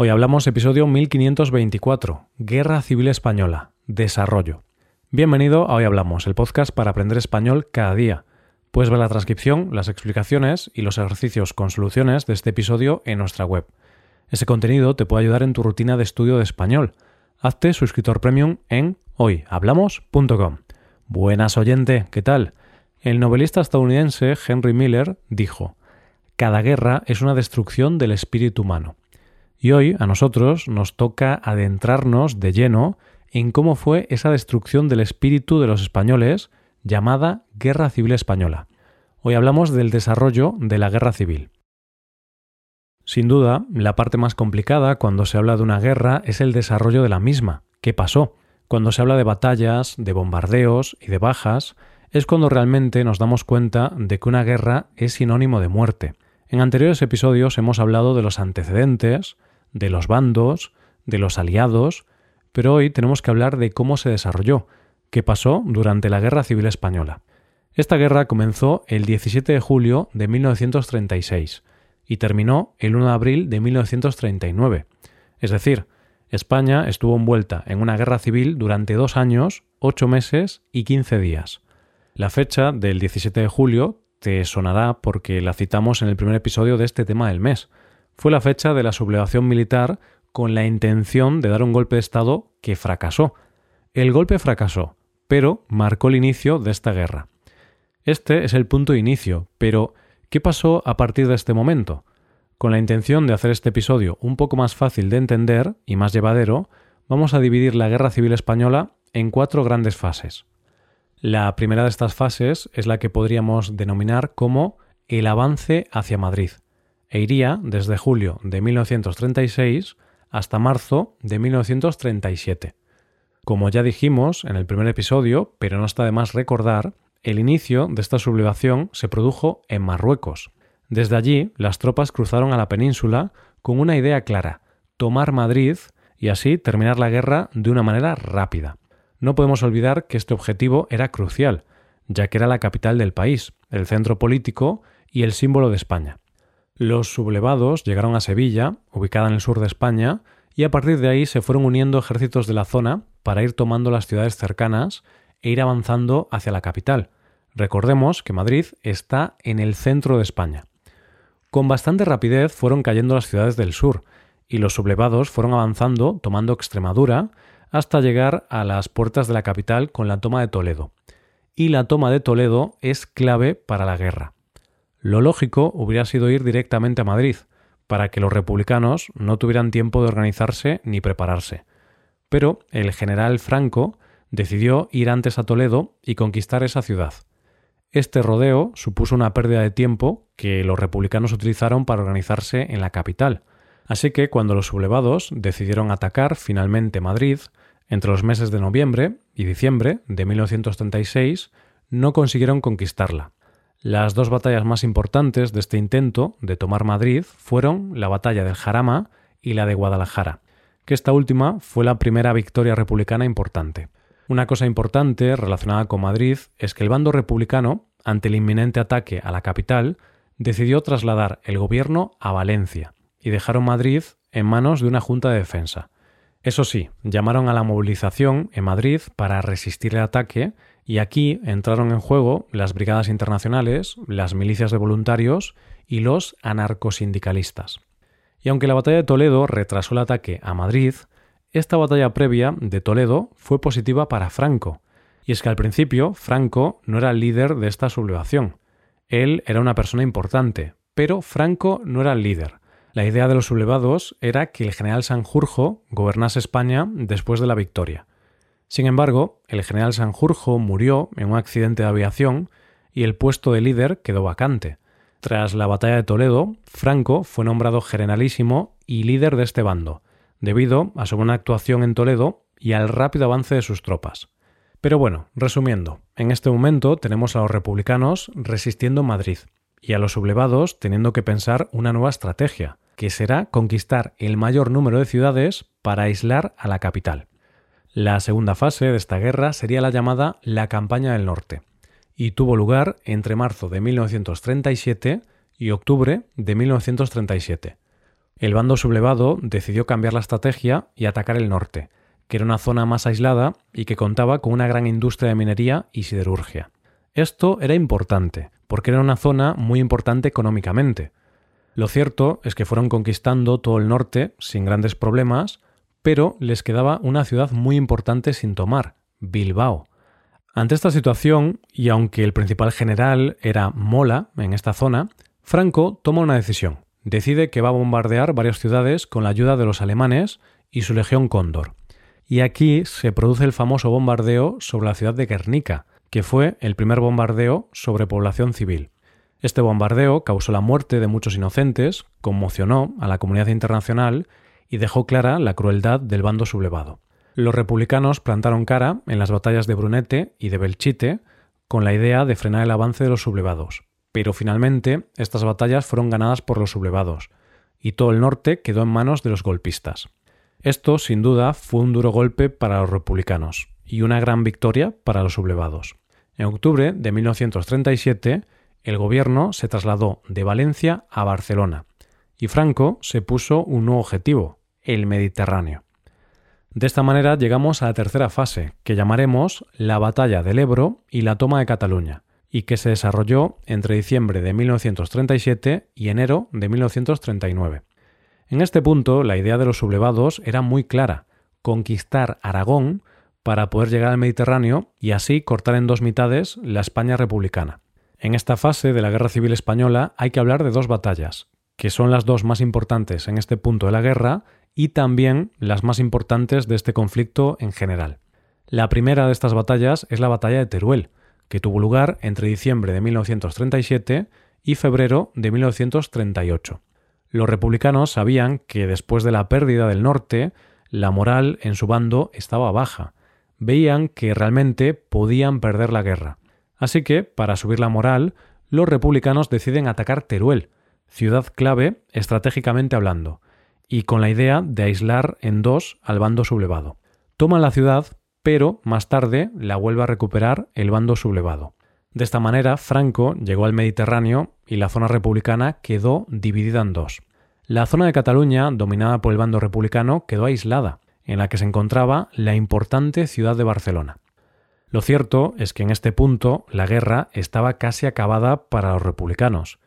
Hoy hablamos episodio 1524, Guerra Civil Española, Desarrollo. Bienvenido a Hoy Hablamos, el podcast para aprender español cada día. Puedes ver la transcripción, las explicaciones y los ejercicios con soluciones de este episodio en nuestra web. Ese contenido te puede ayudar en tu rutina de estudio de español. Hazte suscriptor premium en hoyhablamos.com. Buenas oyente, ¿qué tal? El novelista estadounidense Henry Miller dijo, Cada guerra es una destrucción del espíritu humano. Y hoy a nosotros nos toca adentrarnos de lleno en cómo fue esa destrucción del espíritu de los españoles llamada Guerra Civil Española. Hoy hablamos del desarrollo de la guerra civil. Sin duda, la parte más complicada cuando se habla de una guerra es el desarrollo de la misma. ¿Qué pasó? Cuando se habla de batallas, de bombardeos y de bajas, es cuando realmente nos damos cuenta de que una guerra es sinónimo de muerte. En anteriores episodios hemos hablado de los antecedentes, de los bandos, de los aliados, pero hoy tenemos que hablar de cómo se desarrolló, qué pasó durante la Guerra Civil Española. Esta guerra comenzó el 17 de julio de 1936 y terminó el 1 de abril de 1939. Es decir, España estuvo envuelta en una guerra civil durante dos años, ocho meses y quince días. La fecha del 17 de julio te sonará porque la citamos en el primer episodio de este tema del mes, fue la fecha de la sublevación militar con la intención de dar un golpe de Estado que fracasó. El golpe fracasó, pero marcó el inicio de esta guerra. Este es el punto de inicio, pero ¿qué pasó a partir de este momento? Con la intención de hacer este episodio un poco más fácil de entender y más llevadero, vamos a dividir la Guerra Civil Española en cuatro grandes fases. La primera de estas fases es la que podríamos denominar como el avance hacia Madrid e iría desde julio de 1936 hasta marzo de 1937. Como ya dijimos en el primer episodio, pero no está de más recordar, el inicio de esta sublevación se produjo en Marruecos. Desde allí, las tropas cruzaron a la península con una idea clara, tomar Madrid y así terminar la guerra de una manera rápida. No podemos olvidar que este objetivo era crucial, ya que era la capital del país, el centro político y el símbolo de España. Los sublevados llegaron a Sevilla, ubicada en el sur de España, y a partir de ahí se fueron uniendo ejércitos de la zona para ir tomando las ciudades cercanas e ir avanzando hacia la capital. Recordemos que Madrid está en el centro de España. Con bastante rapidez fueron cayendo las ciudades del sur, y los sublevados fueron avanzando tomando Extremadura hasta llegar a las puertas de la capital con la toma de Toledo. Y la toma de Toledo es clave para la guerra. Lo lógico hubiera sido ir directamente a Madrid, para que los republicanos no tuvieran tiempo de organizarse ni prepararse. Pero el general Franco decidió ir antes a Toledo y conquistar esa ciudad. Este rodeo supuso una pérdida de tiempo que los republicanos utilizaron para organizarse en la capital. Así que cuando los sublevados decidieron atacar finalmente Madrid, entre los meses de noviembre y diciembre de 1936, no consiguieron conquistarla. Las dos batallas más importantes de este intento de tomar Madrid fueron la batalla del Jarama y la de Guadalajara, que esta última fue la primera victoria republicana importante. Una cosa importante relacionada con Madrid es que el bando republicano, ante el inminente ataque a la capital, decidió trasladar el gobierno a Valencia y dejaron Madrid en manos de una junta de defensa. Eso sí, llamaron a la movilización en Madrid para resistir el ataque y aquí entraron en juego las brigadas internacionales, las milicias de voluntarios y los anarcosindicalistas. Y aunque la batalla de Toledo retrasó el ataque a Madrid, esta batalla previa de Toledo fue positiva para Franco. Y es que al principio Franco no era el líder de esta sublevación. Él era una persona importante, pero Franco no era el líder. La idea de los sublevados era que el general Sanjurjo gobernase España después de la victoria. Sin embargo, el general Sanjurjo murió en un accidente de aviación y el puesto de líder quedó vacante. Tras la batalla de Toledo, Franco fue nombrado generalísimo y líder de este bando, debido a su buena actuación en Toledo y al rápido avance de sus tropas. Pero bueno, resumiendo, en este momento tenemos a los republicanos resistiendo Madrid y a los sublevados teniendo que pensar una nueva estrategia, que será conquistar el mayor número de ciudades para aislar a la capital. La segunda fase de esta guerra sería la llamada la Campaña del Norte, y tuvo lugar entre marzo de 1937 y octubre de 1937. el bando sublevado decidió cambiar la estrategia y atacar el norte, que era una zona más aislada y que contaba con una gran industria de minería y siderurgia. Esto era importante, porque era una zona muy importante económicamente. Lo cierto es que fueron conquistando todo el norte sin grandes problemas, pero les quedaba una ciudad muy importante sin tomar, Bilbao. Ante esta situación, y aunque el principal general era Mola en esta zona, Franco toma una decisión. Decide que va a bombardear varias ciudades con la ayuda de los alemanes y su legión Cóndor. Y aquí se produce el famoso bombardeo sobre la ciudad de Guernica, que fue el primer bombardeo sobre población civil. Este bombardeo causó la muerte de muchos inocentes, conmocionó a la comunidad internacional y dejó clara la crueldad del bando sublevado. Los republicanos plantaron cara en las batallas de Brunete y de Belchite con la idea de frenar el avance de los sublevados, pero finalmente estas batallas fueron ganadas por los sublevados, y todo el norte quedó en manos de los golpistas. Esto, sin duda, fue un duro golpe para los republicanos y una gran victoria para los sublevados. En octubre de 1937, el gobierno se trasladó de Valencia a Barcelona y Franco se puso un nuevo objetivo, el Mediterráneo. De esta manera llegamos a la tercera fase, que llamaremos la Batalla del Ebro y la toma de Cataluña, y que se desarrolló entre diciembre de 1937 y enero de 1939. En este punto, la idea de los sublevados era muy clara, conquistar Aragón para poder llegar al Mediterráneo y así cortar en dos mitades la España republicana. En esta fase de la Guerra Civil Española hay que hablar de dos batallas, que son las dos más importantes en este punto de la guerra y también las más importantes de este conflicto en general. La primera de estas batallas es la batalla de Teruel, que tuvo lugar entre diciembre de 1937 y febrero de 1938. Los republicanos sabían que después de la pérdida del norte, la moral en su bando estaba baja. Veían que realmente podían perder la guerra. Así que, para subir la moral, los republicanos deciden atacar Teruel, ciudad clave estratégicamente hablando, y con la idea de aislar en dos al bando sublevado. Toman la ciudad, pero más tarde la vuelve a recuperar el bando sublevado. De esta manera, Franco llegó al Mediterráneo y la zona republicana quedó dividida en dos. La zona de Cataluña, dominada por el bando republicano, quedó aislada, en la que se encontraba la importante ciudad de Barcelona. Lo cierto es que en este punto la guerra estaba casi acabada para los republicanos,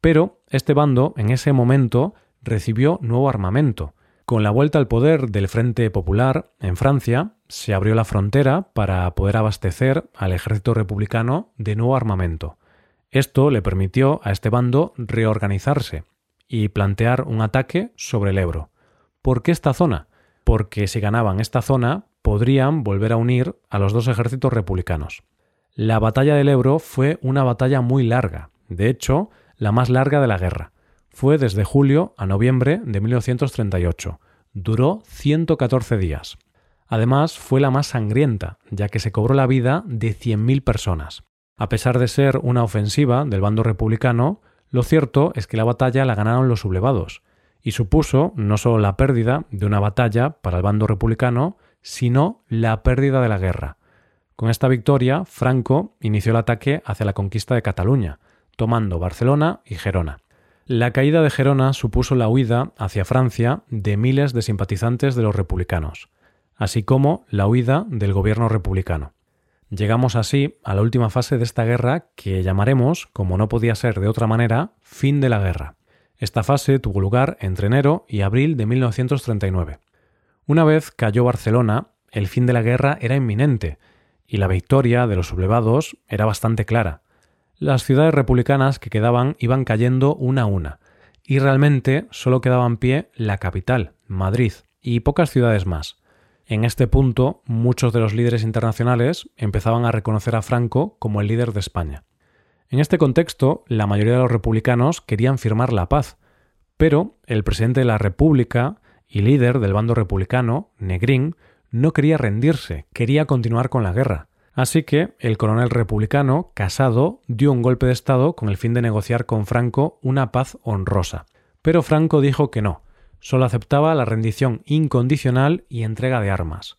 pero este bando en ese momento recibió nuevo armamento. Con la vuelta al poder del Frente Popular en Francia, se abrió la frontera para poder abastecer al ejército republicano de nuevo armamento. Esto le permitió a este bando reorganizarse y plantear un ataque sobre el Ebro. ¿Por qué esta zona? Porque si ganaban esta zona, podrían volver a unir a los dos ejércitos republicanos. La batalla del Ebro fue una batalla muy larga, de hecho, la más larga de la guerra. Fue desde julio a noviembre de 1938. Duró 114 días. Además, fue la más sangrienta, ya que se cobró la vida de 100.000 personas. A pesar de ser una ofensiva del bando republicano, lo cierto es que la batalla la ganaron los sublevados, y supuso no solo la pérdida de una batalla para el bando republicano, sino la pérdida de la guerra. Con esta victoria, Franco inició el ataque hacia la conquista de Cataluña, tomando Barcelona y Gerona. La caída de Gerona supuso la huida hacia Francia de miles de simpatizantes de los republicanos, así como la huida del gobierno republicano. Llegamos así a la última fase de esta guerra que llamaremos, como no podía ser de otra manera, fin de la guerra. Esta fase tuvo lugar entre enero y abril de 1939. Una vez cayó Barcelona, el fin de la guerra era inminente y la victoria de los sublevados era bastante clara. Las ciudades republicanas que quedaban iban cayendo una a una, y realmente solo quedaba en pie la capital, Madrid, y pocas ciudades más. En este punto, muchos de los líderes internacionales empezaban a reconocer a Franco como el líder de España. En este contexto, la mayoría de los republicanos querían firmar la paz, pero el presidente de la República y líder del bando republicano, Negrín, no quería rendirse, quería continuar con la guerra. Así que el coronel republicano, Casado, dio un golpe de Estado con el fin de negociar con Franco una paz honrosa. Pero Franco dijo que no, solo aceptaba la rendición incondicional y entrega de armas.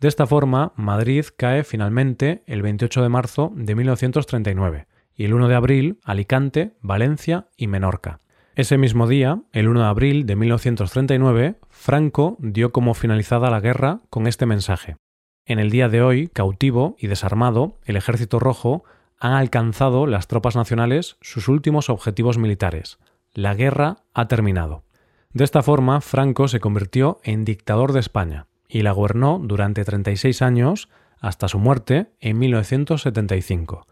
De esta forma, Madrid cae finalmente el 28 de marzo de 1939 y el 1 de abril Alicante, Valencia y Menorca. Ese mismo día, el 1 de abril de 1939, Franco dio como finalizada la guerra con este mensaje. En el día de hoy, cautivo y desarmado, el Ejército Rojo han alcanzado las tropas nacionales sus últimos objetivos militares. La guerra ha terminado. De esta forma, Franco se convirtió en dictador de España y la gobernó durante 36 años hasta su muerte en 1975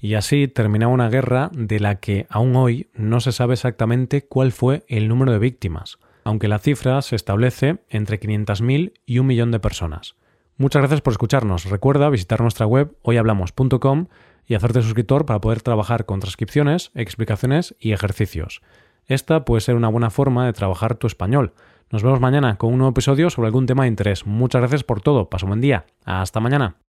y así terminaba una guerra de la que aún hoy no se sabe exactamente cuál fue el número de víctimas, aunque la cifra se establece entre 500.000 y un millón de personas. Muchas gracias por escucharnos. Recuerda visitar nuestra web hoyhablamos.com y hacerte suscriptor para poder trabajar con transcripciones, explicaciones y ejercicios. Esta puede ser una buena forma de trabajar tu español. Nos vemos mañana con un nuevo episodio sobre algún tema de interés. Muchas gracias por todo. Paso un buen día. Hasta mañana.